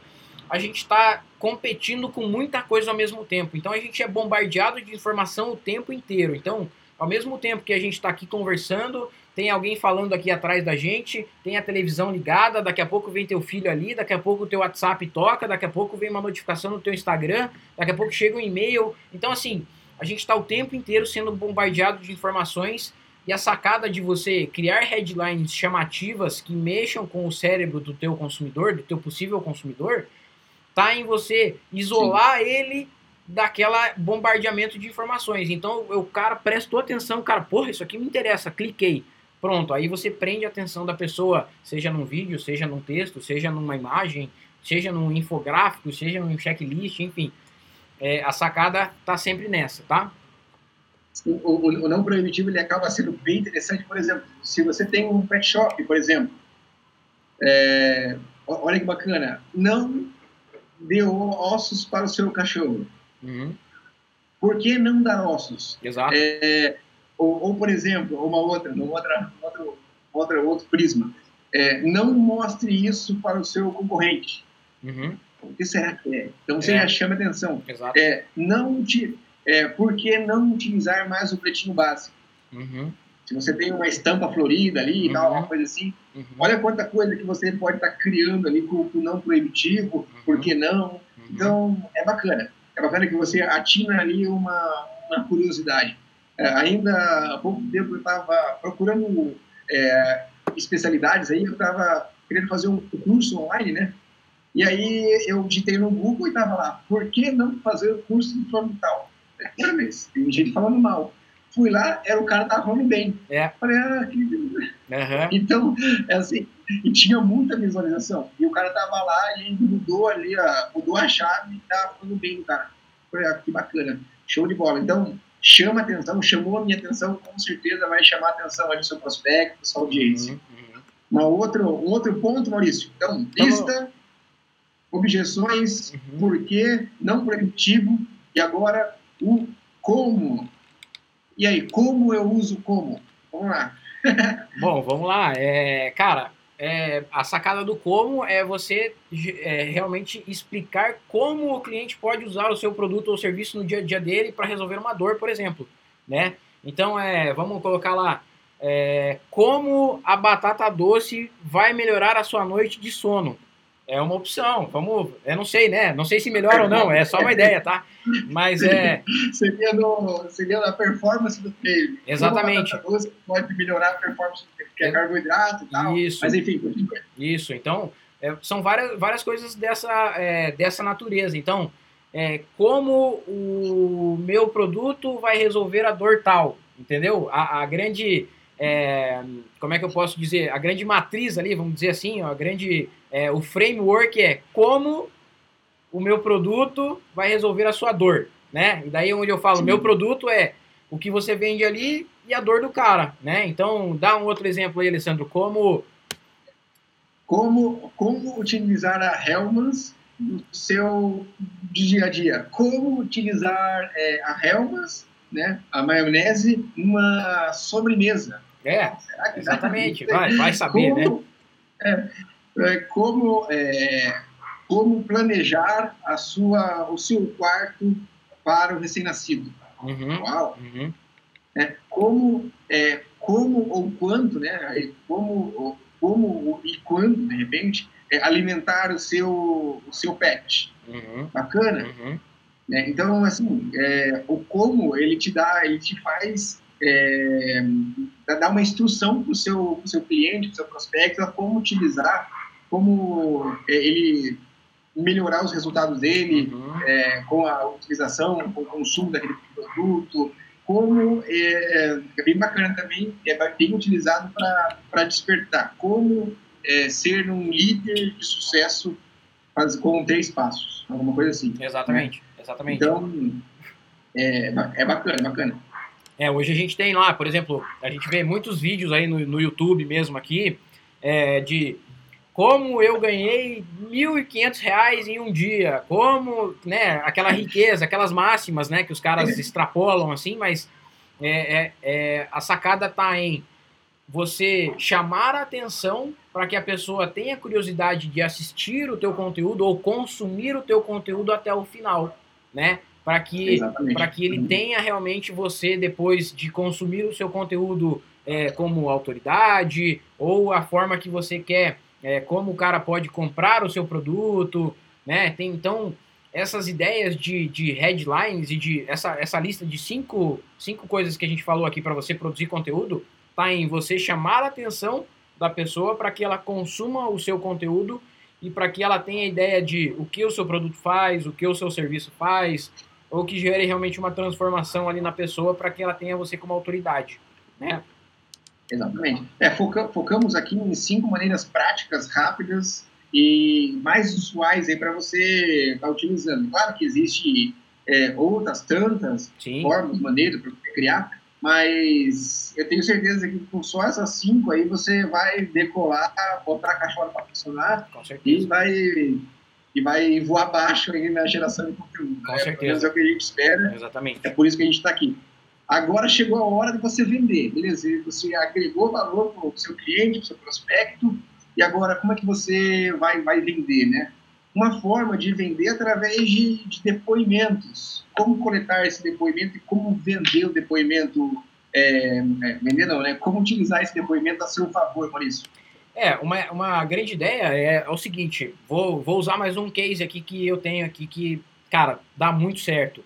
a gente está competindo com muita coisa ao mesmo tempo. Então a gente é bombardeado de informação o tempo inteiro. Então, ao mesmo tempo que a gente está aqui conversando, tem alguém falando aqui atrás da gente, tem a televisão ligada, daqui a pouco vem teu filho ali, daqui a pouco o teu WhatsApp toca, daqui a pouco vem uma notificação no teu Instagram, daqui a pouco chega um e-mail. Então, assim, a gente está o tempo inteiro sendo bombardeado de informações e a sacada de você criar headlines chamativas que mexam com o cérebro do teu consumidor, do teu possível consumidor, tá em você isolar Sim. ele daquela bombardeamento de informações. Então o cara prestou atenção, cara, porra, isso aqui me interessa, cliquei. Pronto, aí você prende a atenção da pessoa, seja num vídeo, seja num texto, seja numa imagem, seja num infográfico, seja num checklist, enfim. É, a sacada tá sempre nessa, tá? O, o, o, não proibitivo ele acaba sendo bem interessante, por exemplo, se você tem um pet shop, por exemplo, é, olha que bacana, não dê ossos para o seu cachorro. Uhum. Por que não dar ossos? Exato. É, ou, ou, por exemplo, uma outra, uma outra, outro, outra, outro prisma. É, não mostre isso para o seu concorrente. Uhum. O que será que é? Então você é. já chama atenção. Exato. É, não te, é, por que não utilizar mais o pretinho básico? Uhum. Se você tem uma estampa florida ali e uhum. tal, uma coisa assim, uhum. olha quanta coisa que você pode estar tá criando ali com o não proibitivo, uhum. por que não? Uhum. Então, é bacana. É bacana que você atina ali uma, uma curiosidade. É, ainda há pouco tempo eu estava procurando é, especialidades aí, eu estava querendo fazer um curso online, né? E aí eu digitei no Google e estava lá, por que não fazer o curso de forma tal? É primeira vez, tem gente falando mal. Fui lá, era o cara que tava falando bem. É. Falei, ah, que... Uhum. Então, é assim, e tinha muita visualização. E o cara tava lá e mudou ali, a, mudou a chave e tava falando bem do cara. Falei, ah, que bacana, show de bola. Então, chama atenção, chamou a minha atenção, com certeza vai chamar a atenção ali do seu prospecto, sua audiência. Uhum, uhum. Uma outro, um outro ponto, Maurício. Então, tá lista, objeções, uhum. porquê, não proibitivo, e agora o como. E aí, como eu uso como? Vamos lá. Bom, vamos lá. É, cara, é, a sacada do como é você é, realmente explicar como o cliente pode usar o seu produto ou serviço no dia a dia dele para resolver uma dor, por exemplo, né? Então, é, vamos colocar lá, é, como a batata doce vai melhorar a sua noite de sono. É uma opção, vamos, eu não sei, né? Não sei se melhora ou não, é só uma ideia, tá? Mas é. seria, no, seria na performance do treino. Exatamente. Doce pode melhorar a performance do treino, que é carboidrato e tal. Isso. Mas enfim, Isso, então, é, são várias, várias coisas dessa, é, dessa natureza. Então, é, como o meu produto vai resolver a dor tal, entendeu? A, a grande. É, como é que eu posso dizer? A grande matriz ali, vamos dizer assim, ó, a grande é, o framework é como o meu produto vai resolver a sua dor, né? E daí onde eu falo, Sim. meu produto é o que você vende ali e a dor do cara, né? Então, dá um outro exemplo aí, Alessandro, como... Como, como utilizar a Helmans no seu dia a dia. Como utilizar é, a Helmans, né, a maionese, numa sobremesa. É, exatamente. Vai, vai saber, como, né? É, é, como, é, como planejar a sua, o seu quarto para o recém-nascido. Uhum, Uau! Uhum. É, como, é, como ou quando, né? Como, como e quando, de repente, é, alimentar o seu, o seu pet. Uhum, Bacana? Uhum. Né? Então, assim, é, o como ele te dá, ele te faz é, dar uma instrução para o seu, seu cliente, para o seu prospecto, a como utilizar, como é, ele melhorar os resultados dele uhum. é, com a utilização, com o consumo daquele produto, como é, é bem bacana também, é bem utilizado para despertar, como é, ser um líder de sucesso faz, com três passos, alguma coisa assim. Exatamente, né? exatamente. Então, é, é bacana, é bacana. É, hoje a gente tem lá, por exemplo, a gente vê muitos vídeos aí no, no YouTube mesmo aqui, é, de como eu ganhei R$ 1.500 em um dia, como, né, aquela riqueza, aquelas máximas, né, que os caras extrapolam assim, mas é, é, é a sacada tá em você chamar a atenção para que a pessoa tenha curiosidade de assistir o teu conteúdo ou consumir o teu conteúdo até o final, né? Para que, para que ele tenha realmente você, depois de consumir o seu conteúdo é, como autoridade, ou a forma que você quer é, como o cara pode comprar o seu produto, né? Tem então essas ideias de, de headlines e de essa, essa lista de cinco, cinco coisas que a gente falou aqui para você produzir conteúdo, tá em você chamar a atenção da pessoa para que ela consuma o seu conteúdo e para que ela tenha ideia de o que o seu produto faz, o que o seu serviço faz, ou que gere realmente uma transformação ali na pessoa para que ela tenha você como autoridade, né? Exatamente. É, foca, focamos aqui em cinco maneiras práticas, rápidas e mais usuais aí para você estar tá utilizando. Claro que existe é, outras tantas Sim. formas, maneiras para você criar, mas eu tenho certeza que com só essas cinco aí você vai decolar, botar a cachorra para funcionar e vai e vai voar abaixo aí na geração de conteúdo. Com né? certeza. É o que a gente espera. Exatamente. É por isso que a gente está aqui. Agora chegou a hora de você vender, beleza? Você agregou valor para o seu cliente, para o seu prospecto, e agora como é que você vai, vai vender, né? Uma forma de vender através de, de depoimentos. Como coletar esse depoimento e como vender o depoimento, é, é, vender não, né? Como utilizar esse depoimento a seu favor, Maurício? É, uma, uma grande ideia é, é o seguinte, vou, vou usar mais um case aqui que eu tenho aqui que, cara, dá muito certo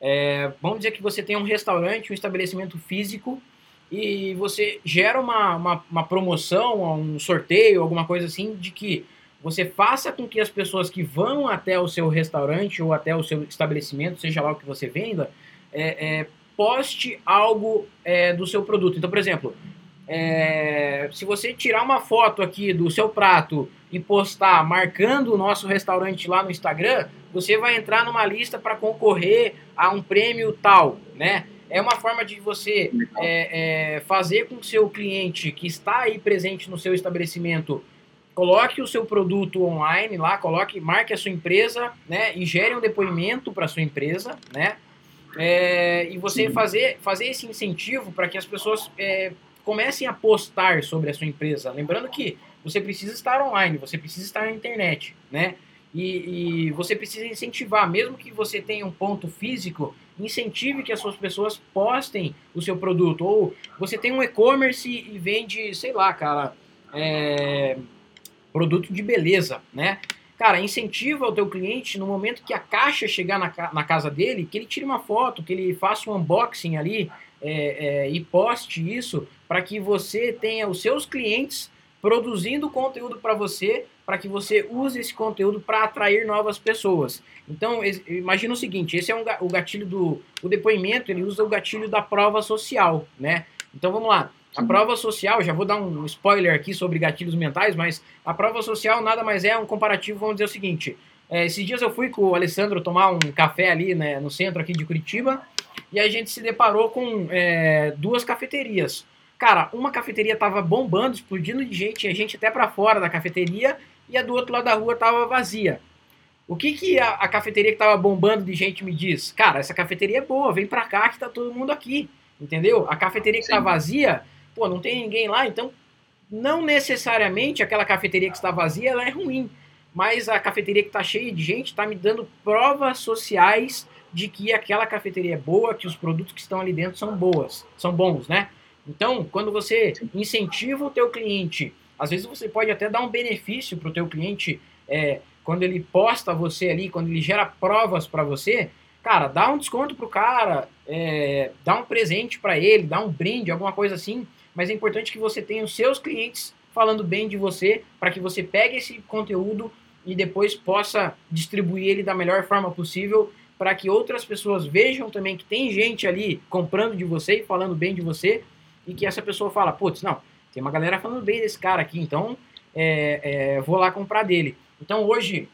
é, vamos dizer que você tem um restaurante, um estabelecimento físico e você gera uma, uma, uma, promoção, um sorteio, alguma coisa assim, de que você faça com que as pessoas que vão até o seu restaurante ou até o seu estabelecimento, seja lá o que você venda, é, é, poste algo é, do seu produto. Então, por exemplo, é, se você tirar uma foto aqui do seu prato e postar marcando o nosso restaurante lá no Instagram, você vai entrar numa lista para concorrer a um prêmio tal, né? É uma forma de você é, é, fazer com que o seu cliente que está aí presente no seu estabelecimento coloque o seu produto online lá, coloque, marque a sua empresa, né? E gere um depoimento para a sua empresa, né? É, e você fazer, fazer esse incentivo para que as pessoas é, comecem a postar sobre a sua empresa. Lembrando que você precisa estar online, você precisa estar na internet, né? E, e, você precisa incentivar, mesmo que você tenha um ponto físico, incentive que as suas pessoas postem o seu produto. Ou você tem um e-commerce e vende, sei lá, cara, é, produto de beleza, né? Cara, incentiva o teu cliente no momento que a caixa chegar na, na casa dele, que ele tire uma foto, que ele faça um unboxing ali é, é, e poste isso para que você tenha os seus clientes produzindo conteúdo para você, para que você use esse conteúdo para atrair novas pessoas. Então, imagina o seguinte, esse é um, o gatilho do o depoimento, ele usa o gatilho da prova social, né? Então, vamos lá. A prova social, já vou dar um spoiler aqui sobre gatilhos mentais, mas a prova social nada mais é um comparativo, vamos dizer o seguinte. É, esses dias eu fui com o Alessandro tomar um café ali né, no centro aqui de Curitiba e a gente se deparou com é, duas cafeterias. Cara, uma cafeteria tava bombando, explodindo de gente, tinha gente até para fora da cafeteria, e a do outro lado da rua tava vazia. O que que a, a, cafeteria que tava bombando de gente me diz? Cara, essa cafeteria é boa, vem pra cá que tá todo mundo aqui, entendeu? A cafeteria que tá Sim. tá vazia, pô, não tem ninguém lá, então não necessariamente aquela cafeteria que está vazia ela é ruim, mas a cafeteria que tá cheia de gente tá me dando provas sociais de que aquela cafeteria é boa, que os produtos que estão ali dentro são boas, são bons, né? Então, quando você incentiva o teu cliente, às vezes você pode até dar um benefício para o teu cliente é, quando ele posta você ali, quando ele gera provas para você. cara, dá um desconto pro cara, é, dá um presente para ele, dá um brinde, alguma coisa assim, mas é importante que você tenha os seus clientes falando bem de você, para que você pegue esse conteúdo e depois possa distribuir ele da melhor forma possível, para que outras pessoas vejam também que tem gente ali comprando de você e falando bem de você, e que essa pessoa fala, putz, não, tem uma galera falando bem desse cara aqui, então é, é, vou lá comprar dele. Então hoje,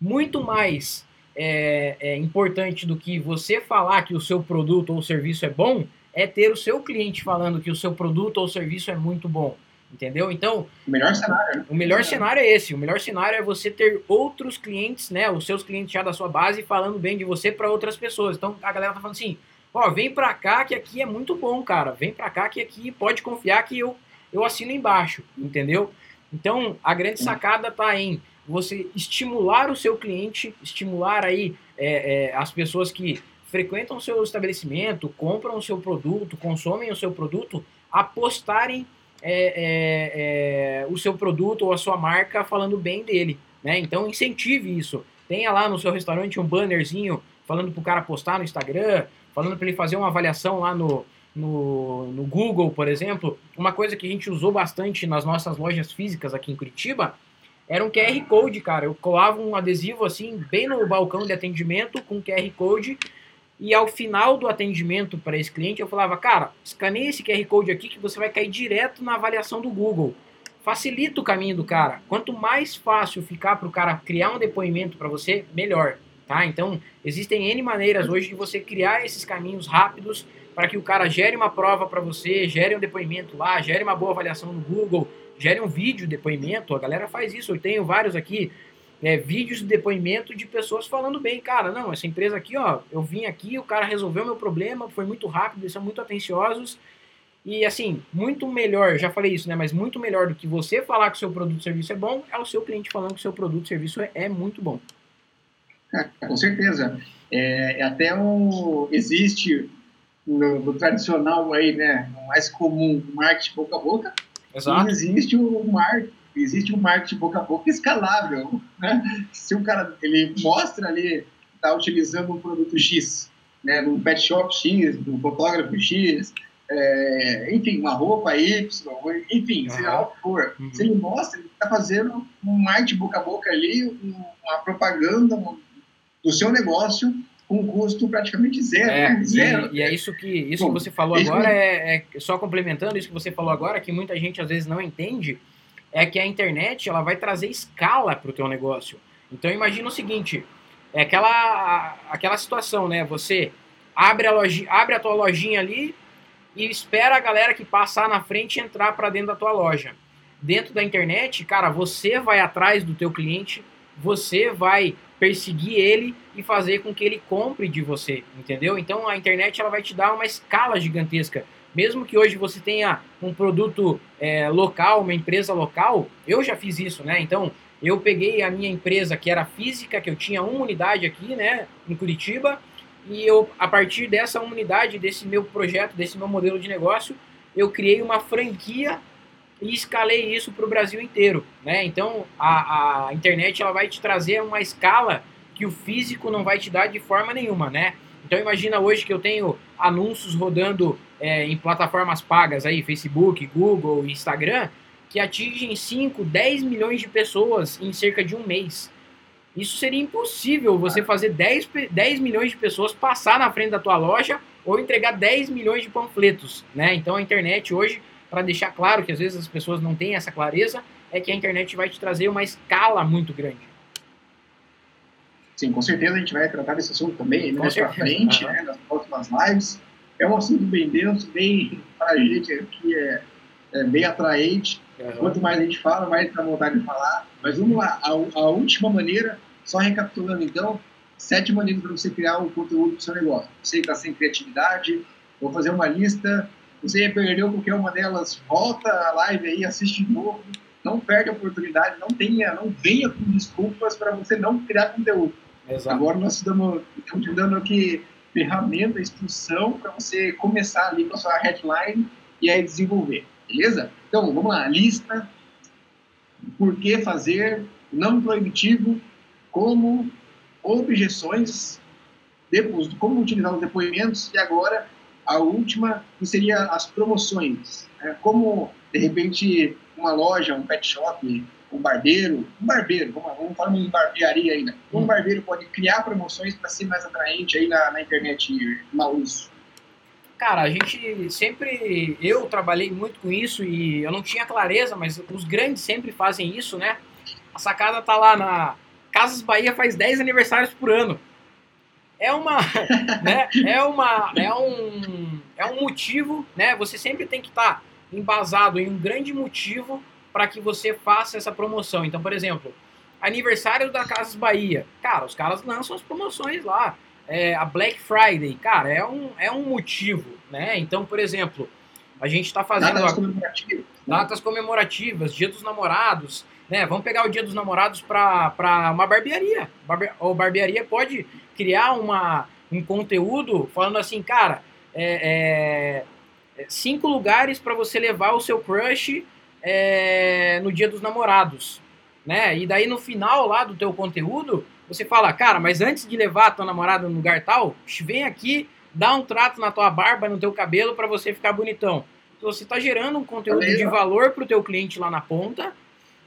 muito mais é, é, importante do que você falar que o seu produto ou serviço é bom, é ter o seu cliente falando que o seu produto ou serviço é muito bom. Entendeu? Então. O melhor cenário. Né? O melhor cenário é esse. O melhor cenário é você ter outros clientes, né? Os seus clientes já da sua base falando bem de você para outras pessoas. Então a galera tá falando assim: ó, vem pra cá que aqui é muito bom, cara. Vem pra cá que aqui pode confiar que eu, eu assino embaixo. Entendeu? Então a grande sacada tá em você estimular o seu cliente, estimular aí é, é, as pessoas que frequentam o seu estabelecimento, compram o seu produto, consomem o seu produto, apostarem é, é, é, o seu produto ou a sua marca falando bem dele. Né? Então incentive isso. Tenha lá no seu restaurante um bannerzinho falando para o cara postar no Instagram, falando para ele fazer uma avaliação lá no, no, no Google, por exemplo. Uma coisa que a gente usou bastante nas nossas lojas físicas aqui em Curitiba era um QR Code, cara. Eu colava um adesivo assim, bem no balcão de atendimento, com QR Code. E ao final do atendimento para esse cliente, eu falava, cara, escaneie esse QR Code aqui que você vai cair direto na avaliação do Google. Facilita o caminho do cara. Quanto mais fácil ficar para o cara criar um depoimento para você, melhor. Tá? Então, existem N maneiras hoje de você criar esses caminhos rápidos para que o cara gere uma prova para você, gere um depoimento lá, gere uma boa avaliação no Google, gere um vídeo depoimento, a galera faz isso, eu tenho vários aqui, é, vídeos de depoimento de pessoas falando bem, cara, não, essa empresa aqui, ó, eu vim aqui, o cara resolveu meu problema, foi muito rápido, eles são muito atenciosos, e assim, muito melhor, já falei isso, né, mas muito melhor do que você falar que o seu produto ou serviço é bom, é o seu cliente falando que o seu produto ou serviço é, é muito bom. É, com certeza. É, é até um, existe no, no, tradicional aí, né, mais comum, marketing boca a boca, Exato. E existe o marketing, existe um marketing boca a boca escalável, né? Se o cara ele mostra ali está utilizando um produto X, né, num pet shop X, num fotógrafo X, é, enfim, uma roupa Y, enfim, uhum. seja lá o que for. Uhum. Se ele mostra, ele está fazendo um marketing boca a boca ali, uma propaganda do seu negócio com custo praticamente zero. É, né? zero. E, e, é isso que isso Bom, que você falou agora, é, é, só complementando isso que você falou agora, que muita gente às vezes não entende, é que a internet ela vai trazer escala para o teu negócio. Então imagina o seguinte, é aquela, aquela situação, né? Você abre a, loja, abre a tua lojinha ali e espera a galera que passar na frente entrar para dentro da tua loja. Dentro da internet, cara, você vai atrás do teu cliente, você vai perseguir ele e fazer com que ele compre de você, entendeu? Então a internet ela vai te dar uma escala gigantesca. Mesmo que hoje você tenha um produto é, local, uma empresa local, eu já fiz isso, né? Então eu peguei a minha empresa que era física, que eu tinha uma unidade aqui, né, em Curitiba, e eu a partir dessa unidade, desse meu projeto, desse meu modelo de negócio, eu criei uma franquia e escalei isso para o Brasil inteiro, né? Então a, a internet ela vai te trazer uma escala que o físico não vai te dar de forma nenhuma, né? Então imagina hoje que eu tenho anúncios rodando é, em plataformas pagas aí, Facebook, Google, Instagram, que atingem 5, 10 milhões de pessoas em cerca de um mês. Isso seria impossível você fazer 10, 10 milhões de pessoas passar na frente da tua loja ou entregar 10 milhões de panfletos, né? Então a internet hoje para deixar claro que às vezes as pessoas não têm essa clareza, é que a internet vai te trazer uma escala muito grande. Sim, com certeza a gente vai tratar desse assunto também mais para frente, uhum. né, nas próximas lives. É um assunto bem denso, bem para a gente aqui é, é bem atraente. Uhum. Quanto mais a gente fala, mais dá vontade de falar. Mas vamos lá, a, a última maneira, só recapitulando então, sete maneiras para você criar o um conteúdo do seu negócio. Você que está sem criatividade, vou fazer uma lista você perdeu qualquer uma delas, volta a live aí, assiste de novo. Não perde a oportunidade, não tenha, não venha com desculpas para você não criar conteúdo. Exato. Agora nós estamos, estamos te dando aqui ferramenta, instrução para você começar ali com a sua headline e aí desenvolver, beleza? Então, vamos lá, lista, por que fazer, não proibitivo, como, objeções, como utilizar os depoimentos e agora a última que seria as promoções. Né? Como, de repente, uma loja, um pet shop, um barbeiro, um barbeiro, vamos, vamos falar em barbearia ainda, um hum. barbeiro pode criar promoções para ser mais atraente aí na, na internet, Maurício? Cara, a gente sempre, eu trabalhei muito com isso e eu não tinha clareza, mas os grandes sempre fazem isso, né? A sacada tá lá na Casas Bahia faz 10 aniversários por ano. É uma, né? É uma, é um, é um motivo, né? Você sempre tem que estar tá embasado em um grande motivo para que você faça essa promoção. Então, por exemplo, aniversário da Casas Bahia. Cara, os caras lançam as promoções lá é, a Black Friday, cara, é um, é um motivo, né? Então, por exemplo, a gente está fazendo datas, comemorativas. datas comemorativas, Dia dos Namorados, né? Vamos pegar o Dia dos Namorados para uma barbearia. Barbe, ou barbearia pode criar uma, um conteúdo falando assim, cara, é, é, cinco lugares para você levar o seu crush é, no Dia dos Namorados, né? E daí no final lá do teu conteúdo você fala, cara, mas antes de levar a tua namorada no lugar tal, vem aqui, dá um trato na tua barba, no teu cabelo para você ficar bonitão. Então, você está gerando um conteúdo de valor para o teu cliente lá na ponta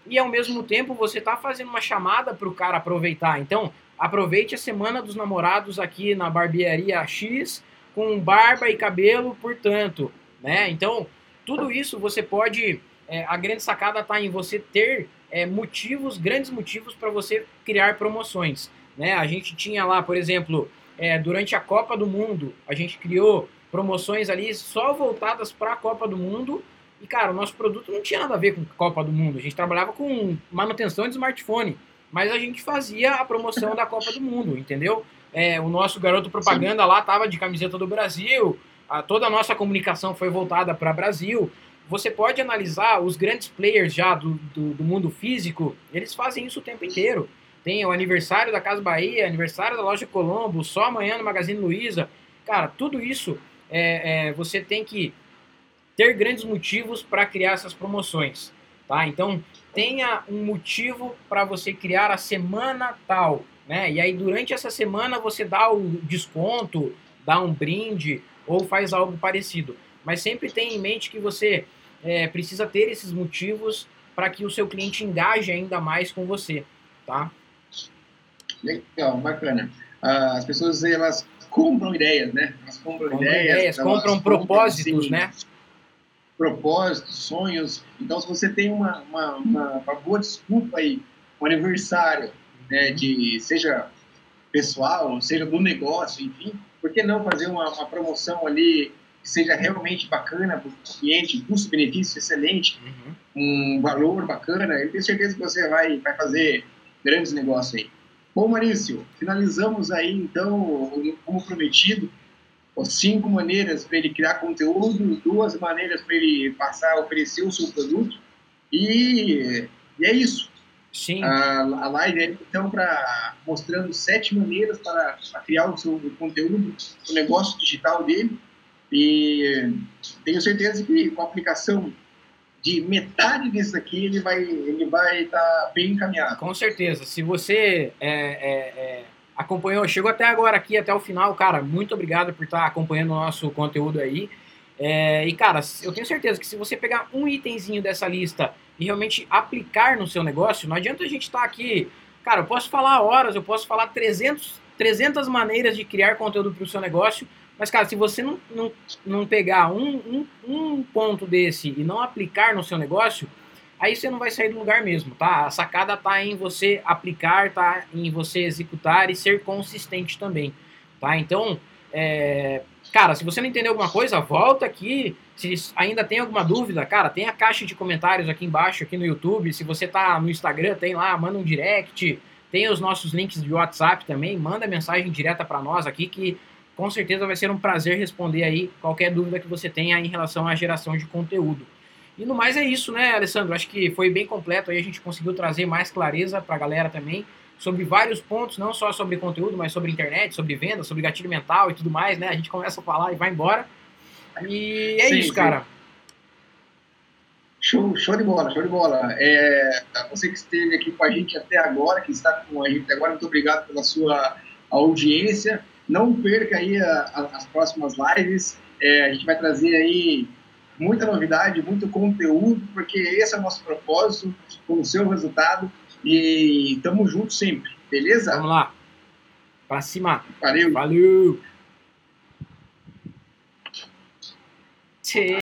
e ao mesmo tempo você está fazendo uma chamada para o cara aproveitar. Então, aproveite a semana dos namorados aqui na barbearia X com barba e cabelo, portanto, né? Então, tudo isso você pode. É, a grande sacada está em você ter é, motivos, grandes motivos para você criar promoções. Né? A gente tinha lá, por exemplo, é, durante a Copa do Mundo, a gente criou promoções ali só voltadas para a Copa do Mundo. E, cara, o nosso produto não tinha nada a ver com Copa do Mundo. A gente trabalhava com manutenção de smartphone. Mas a gente fazia a promoção da Copa do Mundo, entendeu? É, o nosso garoto propaganda Sim. lá tava de camiseta do Brasil. A, toda a nossa comunicação foi voltada para Brasil você pode analisar os grandes players já do, do, do, mundo físico, eles fazem isso o tempo inteiro. Tem o aniversário da Casa Bahia, aniversário da Loja Colombo, só amanhã no Magazine Luiza. Cara, tudo isso é, é, você tem que ter grandes motivos para criar essas promoções. Tá? Então, tenha um motivo para você criar a semana tal. Né? E aí, durante essa semana, você dá o desconto, dá um brinde ou faz algo parecido. Mas sempre tenha em mente que você é, precisa ter esses motivos para que o seu cliente engaje ainda mais com você, tá? Legal, bacana. Ah, as pessoas elas compram ideias, né? Elas compram, compram ideias, ideias compram propósitos, compram, assim, né? Propósitos, sonhos. Então, se você tem uma, uma, uma, uma boa desculpa aí, um aniversário, né, de seja pessoal, seja do negócio, enfim, por que não fazer uma, uma promoção ali que seja realmente bacana para o cliente, custo-benefício excelente, uhum. um valor bacana, eu tenho certeza que você vai, vai fazer grandes negócios aí. Bom, Marício, finalizamos aí, então, como prometido, cinco maneiras para ele criar conteúdo, duas maneiras para ele passar a oferecer o seu produto, e, e é isso. Sim. A, a live é, então, para mostrando sete maneiras para, para criar o seu conteúdo, o negócio digital dele, e tenho certeza que com a aplicação de metade disso aqui, ele vai ele vai estar tá bem encaminhado. Com certeza. Se você é, é, é, acompanhou, chegou até agora aqui, até o final, cara, muito obrigado por estar tá acompanhando o nosso conteúdo aí. É, e, cara, eu tenho certeza que se você pegar um itemzinho dessa lista e realmente aplicar no seu negócio, não adianta a gente estar tá aqui... Cara, eu posso falar horas, eu posso falar 300, 300 maneiras de criar conteúdo para o seu negócio, mas, cara, se você não, não, não pegar um, um, um ponto desse e não aplicar no seu negócio, aí você não vai sair do lugar mesmo, tá? A sacada tá em você aplicar, tá em você executar e ser consistente também, tá? Então, é, cara, se você não entendeu alguma coisa, volta aqui. Se ainda tem alguma dúvida, cara, tem a caixa de comentários aqui embaixo, aqui no YouTube. Se você tá no Instagram, tem lá, manda um direct. Tem os nossos links de WhatsApp também, manda mensagem direta para nós aqui que com certeza vai ser um prazer responder aí qualquer dúvida que você tenha em relação à geração de conteúdo. E no mais é isso, né, Alessandro? Acho que foi bem completo aí, a gente conseguiu trazer mais clareza para a galera também sobre vários pontos, não só sobre conteúdo, mas sobre internet, sobre venda, sobre gatilho mental e tudo mais, né? A gente começa a falar e vai embora. E é sim, isso, sim. cara. Show, show de bola, show de bola. É, você que esteve aqui com a gente até agora, que está com a gente até agora, muito obrigado pela sua audiência. Não perca aí a, a, as próximas lives. É, a gente vai trazer aí muita novidade, muito conteúdo, porque esse é o nosso propósito, com o seu resultado. E tamo junto sempre, beleza? Vamos lá. Pra cima. Valeu. Valeu. Tchê.